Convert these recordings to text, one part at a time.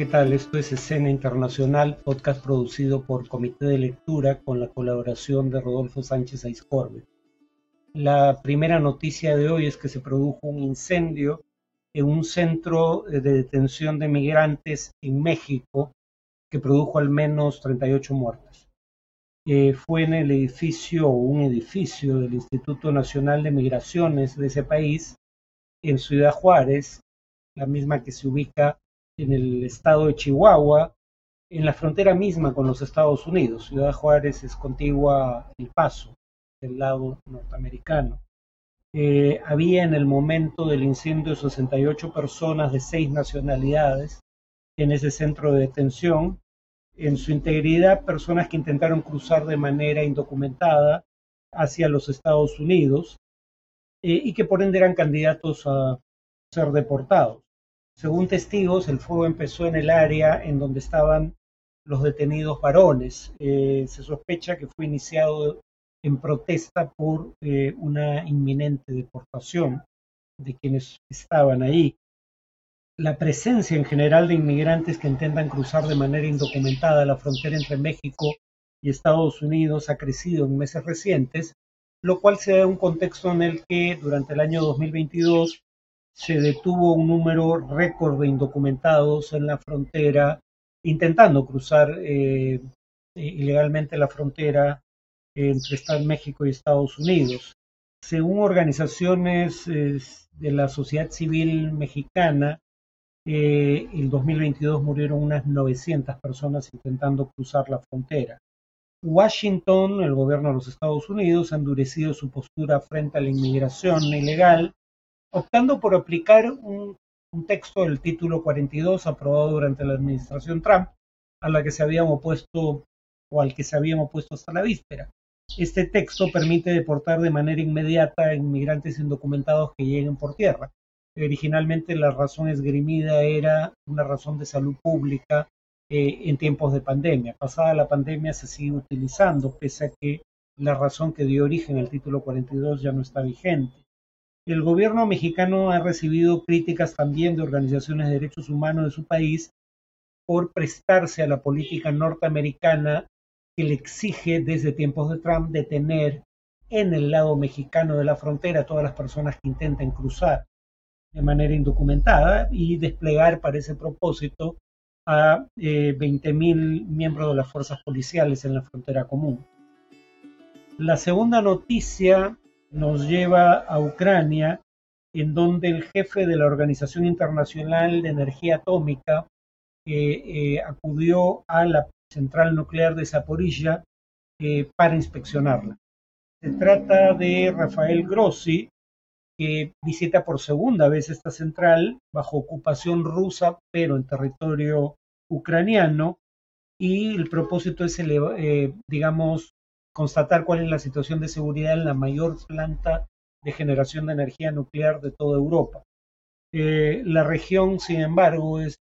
¿qué tal? Esto es Escena Internacional, podcast producido por Comité de Lectura con la colaboración de Rodolfo Sánchez Aizcorbe. La primera noticia de hoy es que se produjo un incendio en un centro de detención de migrantes en México que produjo al menos 38 muertes. Eh, fue en el edificio, un edificio del Instituto Nacional de Migraciones de ese país, en Ciudad Juárez, la misma que se ubica en el estado de Chihuahua, en la frontera misma con los Estados Unidos. Ciudad Juárez es contigua El Paso, del lado norteamericano. Eh, había en el momento del incendio 68 personas de seis nacionalidades en ese centro de detención. En su integridad, personas que intentaron cruzar de manera indocumentada hacia los Estados Unidos eh, y que por ende eran candidatos a ser deportados. Según testigos, el fuego empezó en el área en donde estaban los detenidos varones. Eh, se sospecha que fue iniciado en protesta por eh, una inminente deportación de quienes estaban ahí. La presencia en general de inmigrantes que intentan cruzar de manera indocumentada la frontera entre México y Estados Unidos ha crecido en meses recientes, lo cual se da un contexto en el que durante el año 2022 se detuvo un número récord de indocumentados en la frontera intentando cruzar eh, ilegalmente la frontera entre México y Estados Unidos. Según organizaciones de la sociedad civil mexicana, eh, en 2022 murieron unas 900 personas intentando cruzar la frontera. Washington, el gobierno de los Estados Unidos, ha endurecido su postura frente a la inmigración ilegal optando por aplicar un, texto del título 42 aprobado durante la administración Trump, a la que se habían opuesto o al que se habían opuesto hasta la víspera. Este texto permite deportar de manera inmediata a inmigrantes indocumentados que lleguen por tierra. Originalmente la razón esgrimida era una razón de salud pública eh, en tiempos de pandemia. Pasada la pandemia se sigue utilizando, pese a que la razón que dio origen al título 42 ya no está vigente. El gobierno mexicano ha recibido críticas también de organizaciones de derechos humanos de su país por prestarse a la política norteamericana que le exige desde tiempos de Trump detener en el lado mexicano de la frontera todas las personas que intenten cruzar de manera indocumentada y desplegar para ese propósito a eh, 20.000 miembros de las fuerzas policiales en la frontera común. La segunda noticia nos lleva a Ucrania, en donde el jefe de la Organización Internacional de Energía Atómica eh, acudió a la central nuclear de Zaporilla eh, para inspeccionarla. Se trata de Rafael Grossi, que visita por segunda vez esta central bajo ocupación rusa, pero en territorio ucraniano, y el propósito es, eh, digamos, constatar cuál es la situación de seguridad en la mayor planta de generación de energía nuclear de toda Europa. Eh, la región, sin embargo, es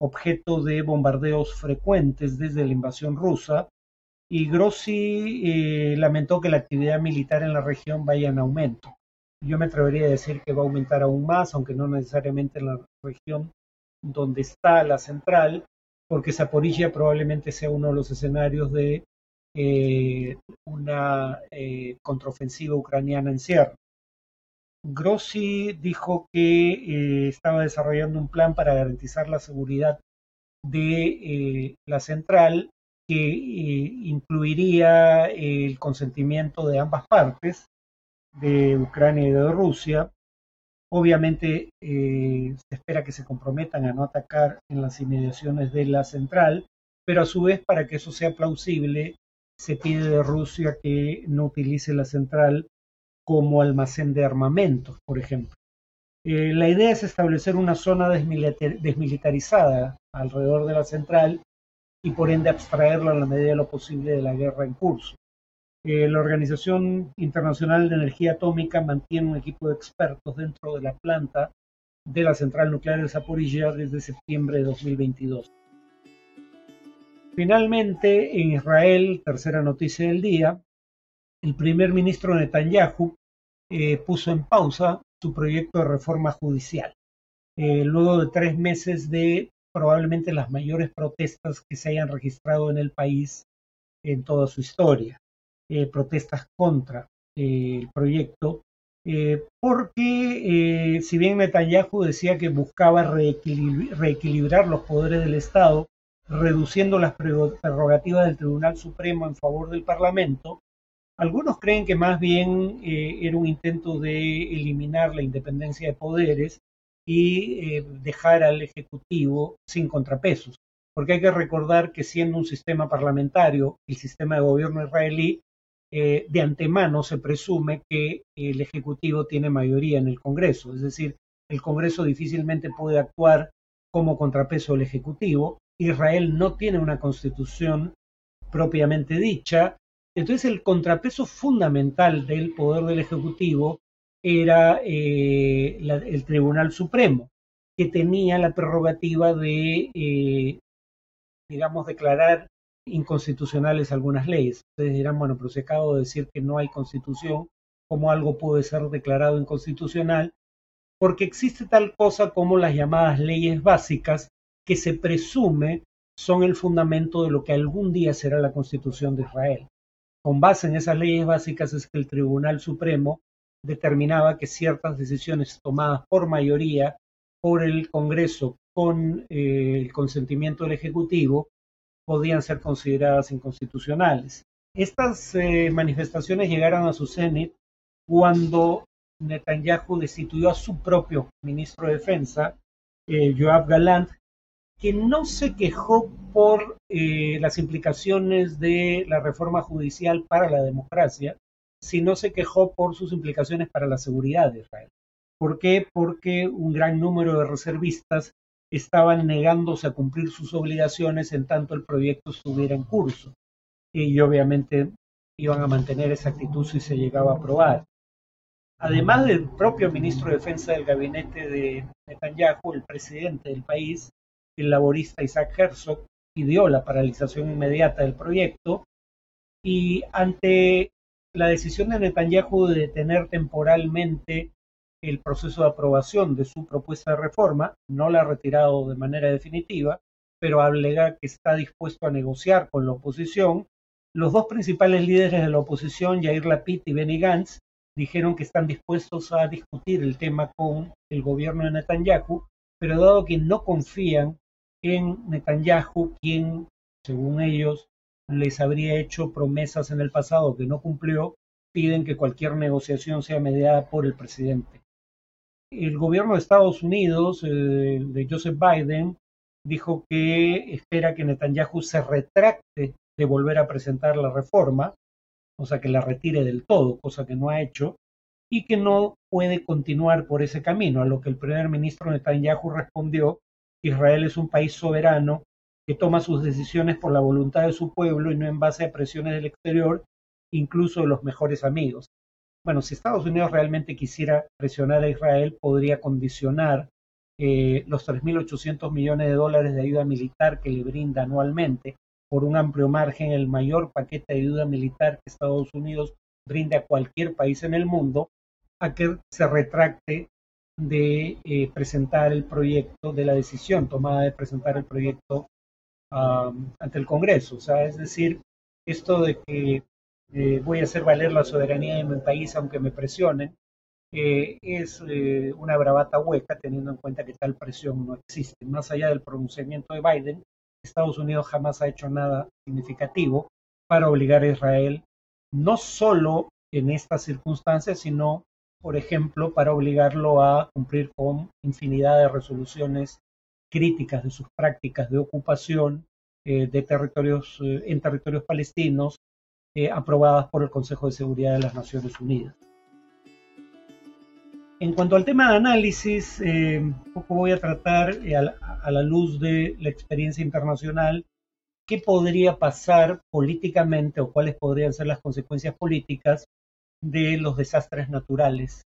objeto de bombardeos frecuentes desde la invasión rusa y Grossi eh, lamentó que la actividad militar en la región vaya en aumento. Yo me atrevería a decir que va a aumentar aún más, aunque no necesariamente en la región donde está la central, porque Zaporilla probablemente sea uno de los escenarios de eh, una eh, contraofensiva ucraniana en cierre. Grossi dijo que eh, estaba desarrollando un plan para garantizar la seguridad de la central que incluiría el consentimiento de ambas partes, de Ucrania y de Rusia. Obviamente se espera que se comprometan a no atacar en las inmediaciones de la central, pero a su vez para que eso sea plausible se pide de Rusia que no utilice la central como almacén de armamentos, por ejemplo. Eh, la idea es establecer una zona desmilitarizada alrededor de la central y por ende abstraerla en la medida de lo posible de la guerra en curso. Eh, la Organización Internacional de Energía Atómica mantiene un equipo de expertos dentro de la planta de la central nuclear de Zaporilla desde septiembre de 2022. Finalmente, en Israel, tercera noticia del día, el primer ministro Netanyahu eh, puso en pausa su proyecto de reforma judicial. Eh, luego de tres meses de probablemente las mayores protestas que se hayan registrado en el país en toda su historia, eh, protestas contra el proyecto, porque si bien Netanyahu decía que buscaba reequilibrar los poderes del Estado, reduciendo las prerrogativas del Tribunal Supremo en favor del Parlamento, algunos creen que más bien era un intento de eliminar la independencia de poderes y dejar al Ejecutivo sin contrapesos porque hay que recordar que siendo un sistema parlamentario, el sistema de gobierno israelí, eh, de antemano se presume que el Ejecutivo tiene mayoría en el Congreso, es decir, el Congreso difícilmente puede actuar como contrapeso del Ejecutivo. Israel no tiene una constitución propiamente dicha, entonces el contrapeso fundamental del poder del Ejecutivo era eh, el Tribunal Supremo, que tenía la prerrogativa de eh, digamos, declarar inconstitucionales algunas leyes. Ustedes dirán, bueno, pero se acabo de decir que no hay constitución, ¿cómo algo puede ser declarado inconstitucional? Porque existe tal cosa como las llamadas leyes básicas que se presume son el fundamento de lo que algún día será la constitución de Israel. Con base en esas leyes básicas es que el Tribunal Supremo determinaba que ciertas decisiones tomadas por mayoría por el Congreso con eh, el consentimiento del Ejecutivo podían ser consideradas inconstitucionales. Estas eh, manifestaciones llegaron a su cenit cuando Netanyahu destituyó a su propio ministro de Defensa, eh, Joab Galant, que no se quejó por las implicaciones de la reforma judicial para la democracia, sino se quejó por sus implicaciones para la seguridad de Israel. ¿Por qué? Porque un gran número de reservistas estaban negándose a cumplir sus obligaciones en tanto el proyecto estuviera en curso. Y obviamente iban a mantener esa actitud si se llegaba a aprobar. Además del propio ministro de Defensa del gabinete de Netanyahu, el presidente del país, el laborista Isaac Herzog, pidió la paralización inmediata del proyecto y ante la decisión de Netanyahu de detener temporalmente el proceso de aprobación de su propuesta de reforma, no la ha retirado de manera definitiva, pero alega que está dispuesto a negociar con la oposición. Los dos principales líderes de la oposición, Yair Lapid y Benny Gantz, dijeron que están dispuestos a discutir el tema con el gobierno de Netanyahu, pero dado que no confían en Netanyahu, quien, según ellos, les habría hecho promesas en el pasado que no cumplió, piden que cualquier negociación sea mediada por el presidente. El gobierno de Estados Unidos, de Joseph Biden, dijo que espera que Netanyahu se retracte de volver a presentar la reforma, o sea, que la retire del todo, cosa que no ha hecho, y que no puede continuar por ese camino, a lo que el primer ministro Netanyahu respondió, Israel es un país soberano que toma sus decisiones por la voluntad de su pueblo y no en base a presiones del exterior, incluso de los mejores amigos. Bueno, si Estados Unidos realmente quisiera presionar a Israel, podría condicionar eh, los 3.800 millones de dólares de ayuda militar que le brinda anualmente por un amplio margen, el mayor paquete de ayuda militar que Estados Unidos brinda a cualquier país en el mundo, a que se retracte de eh, presentar el proyecto, de la decisión tomada de presentar el proyecto ante el Congreso. O sea, es decir, esto de que eh, voy a hacer valer la soberanía de mi país aunque me presionen, eh, es una bravata hueca teniendo en cuenta que tal presión no existe. Más allá del pronunciamiento de Biden, Estados Unidos jamás ha hecho nada significativo para obligar a Israel, no solo en estas circunstancias, sino, por ejemplo, para obligarlo a cumplir con infinidad de resoluciones críticas de sus prácticas de ocupación de territorios en territorios palestinos eh, aprobadas por el Consejo de Seguridad de las Naciones Unidas. En cuanto al tema de análisis, eh, un poco voy a tratar eh, a, la, luz de la experiencia internacional qué podría pasar políticamente o cuáles podrían ser las consecuencias políticas de los desastres naturales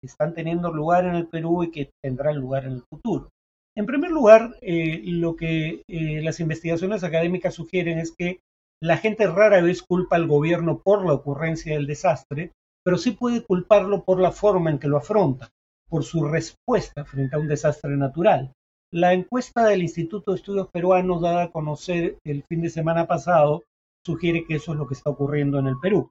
que están teniendo lugar en el Perú y que tendrán lugar en el futuro. En primer lugar, lo que las investigaciones académicas sugieren es que la gente rara vez culpa al gobierno por la ocurrencia del desastre, pero sí puede culparlo por la forma en que lo afronta, por su respuesta frente a un desastre natural. La encuesta del Instituto de Estudios Peruanos dada a conocer el fin de semana pasado sugiere que eso es lo que está ocurriendo en el Perú.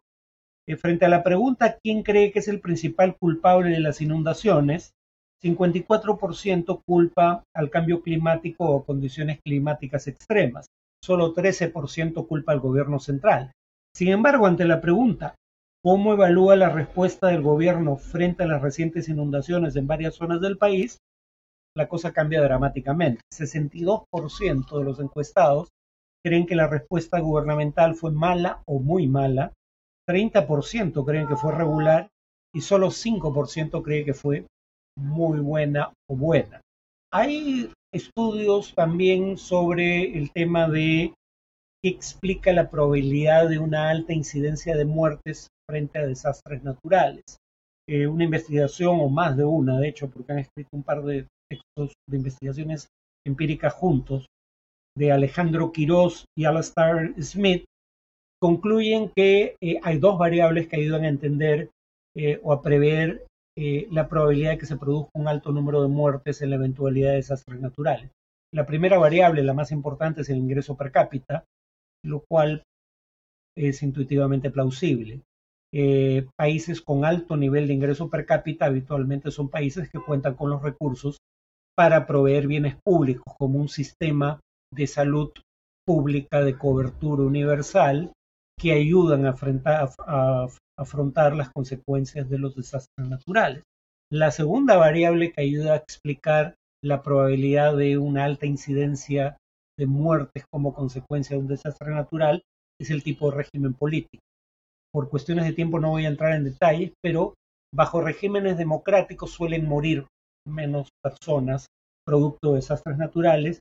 Eh, frente a la pregunta ¿quién cree que es el principal culpable de las inundaciones? 54% culpa al cambio climático o condiciones climáticas extremas. Solo 13% culpa al gobierno central. Sin embargo, ante la pregunta ¿cómo evalúa la respuesta del gobierno frente a las recientes inundaciones en varias zonas del país? La cosa cambia dramáticamente. 62% de los encuestados creen que la respuesta gubernamental fue mala o muy mala, 30% creen que fue regular y solo 5% cree que fue muy buena o buena. Hay estudios también sobre el tema de qué explica la probabilidad de una alta incidencia de muertes frente a desastres naturales. Eh, una investigación, o más de una, de hecho, porque han escrito un par de textos de investigaciones empíricas juntos, de Alejandro Quirós y Alastair Smith, concluyen que eh, hay dos variables que ayudan a entender eh, o a prever eh, la probabilidad de que se produzca un alto número de muertes en la eventualidad de desastres naturales. La primera variable, la más importante, es el ingreso per cápita, lo cual es intuitivamente plausible. países con alto nivel de ingreso per cápita habitualmente son países que cuentan con los recursos para proveer bienes públicos como un sistema de salud pública de cobertura universal que ayudan a, afrontar las consecuencias de los desastres naturales. La segunda variable que ayuda a explicar la probabilidad de una alta incidencia de muertes como consecuencia de un desastre natural es el tipo de régimen político. Por cuestiones de tiempo no voy a entrar en detalles, pero bajo regímenes democráticos suelen morir menos personas producto de desastres naturales.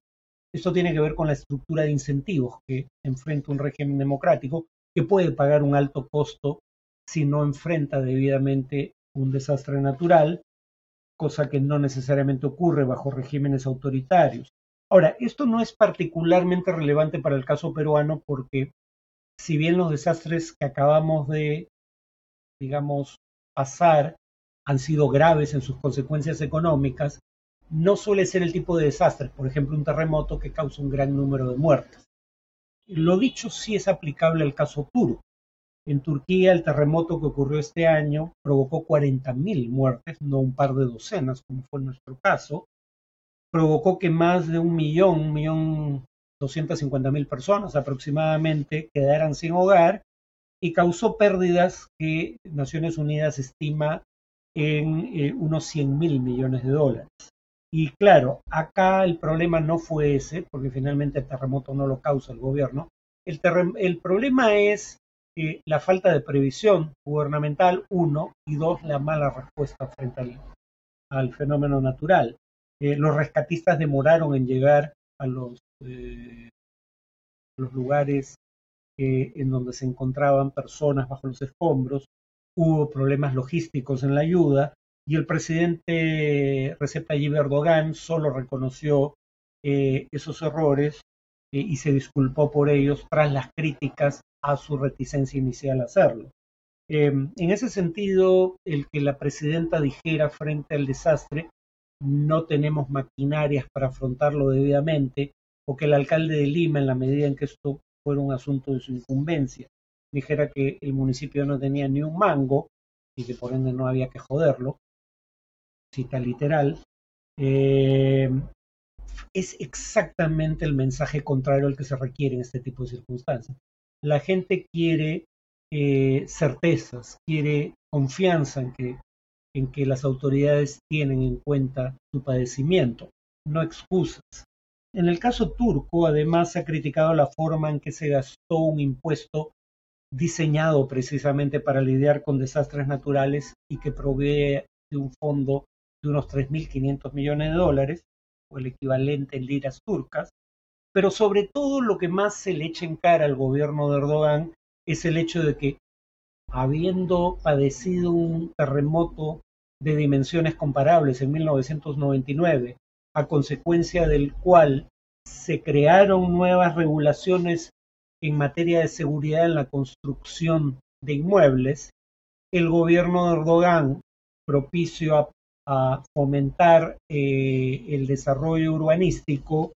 Esto tiene que ver con la estructura de incentivos que enfrenta un régimen democrático que puede pagar un alto costo si no enfrenta debidamente un desastre natural, cosa que no necesariamente ocurre bajo regímenes autoritarios. Ahora, esto no es particularmente relevante para el caso peruano porque si bien los desastres que acabamos de, digamos, pasar han sido graves en sus consecuencias económicas, no suele ser el tipo de desastre, por ejemplo, un terremoto que causa un gran número de muertes. Lo dicho sí es aplicable al caso turco. En Turquía, el terremoto que ocurrió este año provocó 40.000 muertes, no un par de docenas, como fue nuestro caso. Provocó que más de un millón, un millón doscientas cincuenta mil personas aproximadamente quedaran sin hogar y causó pérdidas que Naciones Unidas estima en eh, unos 100 mil millones de dólares. Y claro, acá el problema no fue ese, porque finalmente el terremoto no lo causa el gobierno. El, el problema es eh, la falta de previsión gubernamental, uno, y dos, la mala respuesta frente al, fenómeno natural. Eh, los rescatistas demoraron en llegar a los, eh, los lugares en donde se encontraban personas bajo los escombros. Hubo problemas logísticos en la ayuda y el presidente Recep Tayyip Erdogan solo reconoció eh, esos errores eh, y se disculpó por ellos tras las críticas a su reticencia inicial a hacerlo. Em, en ese sentido, el que la presidenta dijera frente al desastre, no tenemos maquinarias para afrontarlo debidamente, o que el alcalde de Lima, en la medida en que esto fuera un asunto de su incumbencia, dijera que el municipio no tenía ni un mango y que por ende no había que joderlo, cita literal, eh, es exactamente el mensaje contrario al que se requiere en este tipo de circunstancias. La gente quiere eh, certezas, quiere confianza en que, en que las autoridades tienen en cuenta su padecimiento, no excusas. En el caso turco, además, se ha criticado la forma en que se gastó un impuesto diseñado precisamente para lidiar con desastres naturales y que provee de un fondo de unos 3.500 millones de dólares, o el equivalente en liras turcas, pero sobre todo lo que más se le echa en cara al gobierno de Erdogan es el hecho de que, habiendo padecido un terremoto de dimensiones comparables en 1999, a consecuencia del cual se crearon nuevas regulaciones en materia de seguridad en la construcción de inmuebles, el gobierno de Erdogan, propicio a a fomentar eh, el desarrollo urbanístico,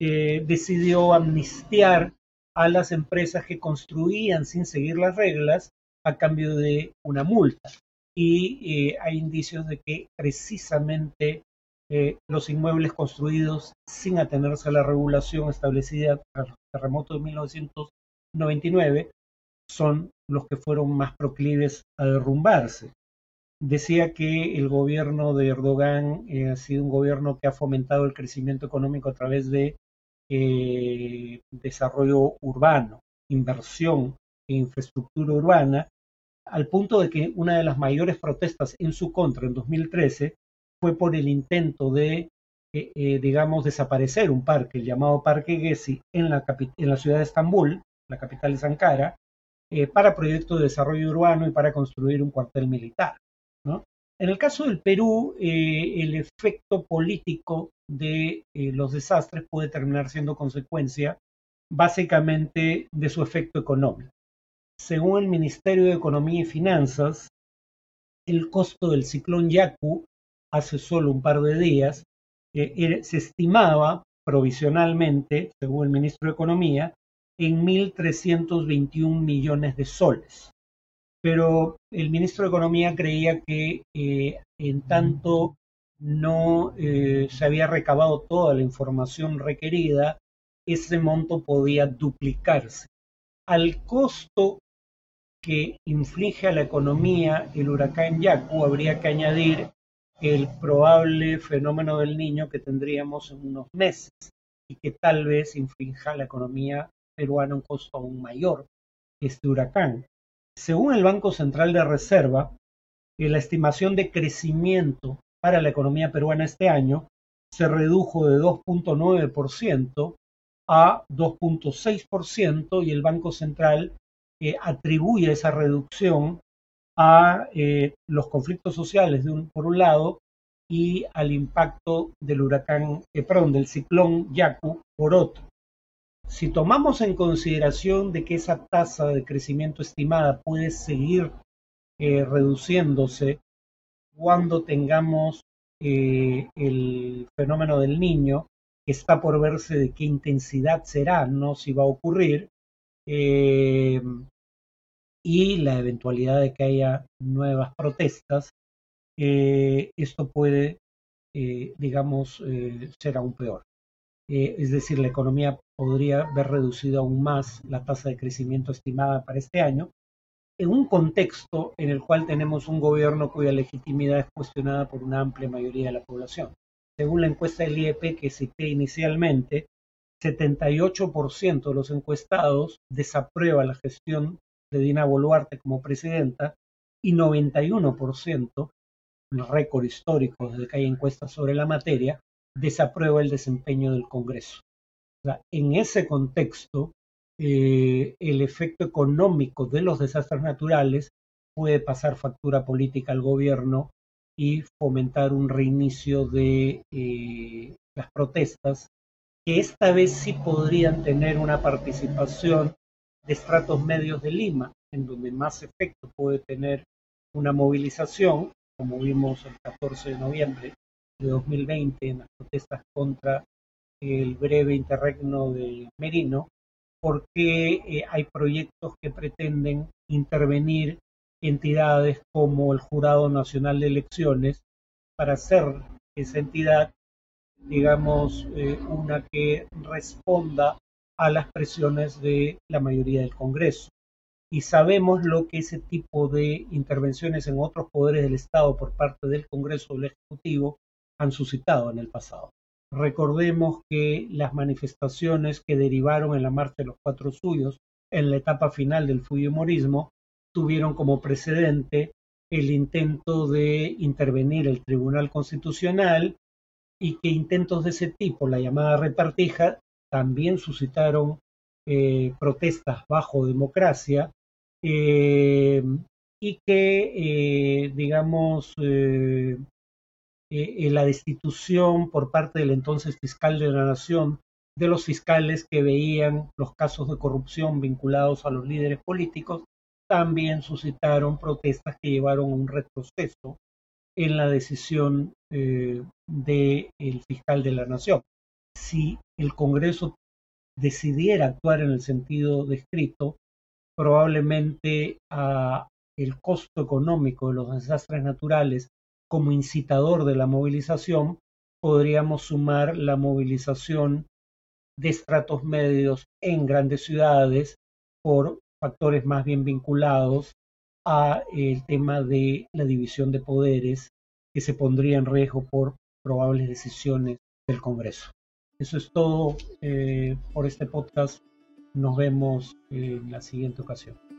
eh, decidió amnistiar a las empresas que construían sin seguir las reglas a cambio de una multa. Y eh, hay indicios de que precisamente los inmuebles construidos sin atenerse a la regulación establecida tras el terremoto de 1999 son los que fueron más proclives a derrumbarse decía que el gobierno de Erdogan eh, ha sido un gobierno que ha fomentado el crecimiento económico a través de eh, desarrollo urbano, inversión en infraestructura urbana, al punto de que una de las mayores protestas en su contra en 2013 fue por el intento de, eh, digamos, desaparecer un parque, el llamado Parque Gezi, en la, en la ciudad de Estambul, la capital de Ankara, para proyectos de desarrollo urbano y para construir un cuartel militar. En el caso del Perú, eh, el efecto político de eh, los desastres puede terminar siendo consecuencia básicamente de su efecto económico. Según el Ministerio de Economía y Finanzas, el costo del ciclón Yaku hace solo un par de días eh, se estimaba provisionalmente, según el ministro de Economía, en 1.321 millones de soles pero el ministro de Economía creía que eh, en tanto no eh, se había recabado toda la información requerida, ese monto podía duplicarse. Al costo que inflige a la economía el huracán Yaku, habría que añadir el probable fenómeno del niño que tendríamos en unos meses y que tal vez inflige a la economía peruana un costo aún mayor este huracán. Según el Banco Central de Reserva, eh, la estimación de crecimiento para la economía peruana este año se redujo de 2.9% a 2.6% y el Banco Central eh, atribuye esa reducción a eh, los conflictos sociales por un lado y al impacto del huracán, perdón, del ciclón Yaku por otro. Si tomamos en consideración de que esa tasa de crecimiento estimada puede seguir eh, reduciéndose cuando tengamos eh, el fenómeno del niño, que está por verse de qué intensidad será, no si va a ocurrir, eh, y la eventualidad de que haya nuevas protestas, esto puede, digamos, ser aún peor. Es decir, la economía podría ver reducido aún más la tasa de crecimiento estimada para este año, en un contexto en el cual tenemos un gobierno cuya legitimidad es cuestionada por una amplia mayoría de la población. Según la encuesta del IEP que cité inicialmente, 78% de los encuestados desaprueba la gestión de Dina Boluarte como presidenta y 91%, un récord histórico desde que hay encuestas sobre la materia, desaprueba el desempeño del Congreso. En ese contexto, eh, el efecto económico de los desastres naturales puede pasar factura política al gobierno y fomentar un reinicio de eh, las protestas, que esta vez sí podrían tener una participación de estratos medios de Lima, en donde más efecto puede tener una movilización, como vimos el 14 de noviembre de 2020 en las protestas contra el breve interregno de Merino, porque eh, hay proyectos que pretenden intervenir entidades como el Jurado Nacional de Elecciones para hacer esa entidad, digamos, eh, una que responda a las presiones de la mayoría del Congreso. Y sabemos lo que ese tipo de intervenciones en otros poderes del Estado por parte del Congreso o del Ejecutivo han suscitado en el pasado. Recordemos que las manifestaciones que derivaron en la marcha de los cuatro suyos en la etapa final del Fujimorismo tuvieron como precedente el intento de intervenir el Tribunal Constitucional y que intentos de ese tipo, la llamada repartija, también suscitaron eh, protestas bajo democracia eh, y que, eh, digamos, eh, la destitución por parte del entonces fiscal de la Nación de los fiscales que veían los casos de corrupción vinculados a los líderes políticos, también suscitaron protestas que llevaron a un retroceso en la decisión eh, del fiscal de la nación. Si el Congreso decidiera actuar en el sentido descrito, probablemente a el costo económico de los desastres naturales como incitador de la movilización, podríamos sumar la movilización de estratos medios en grandes ciudades por factores más bien vinculados a el tema de la división de poderes que se pondría en riesgo por probables decisiones del Congreso. Eso es todo eh, por este podcast. Nos vemos en la siguiente ocasión.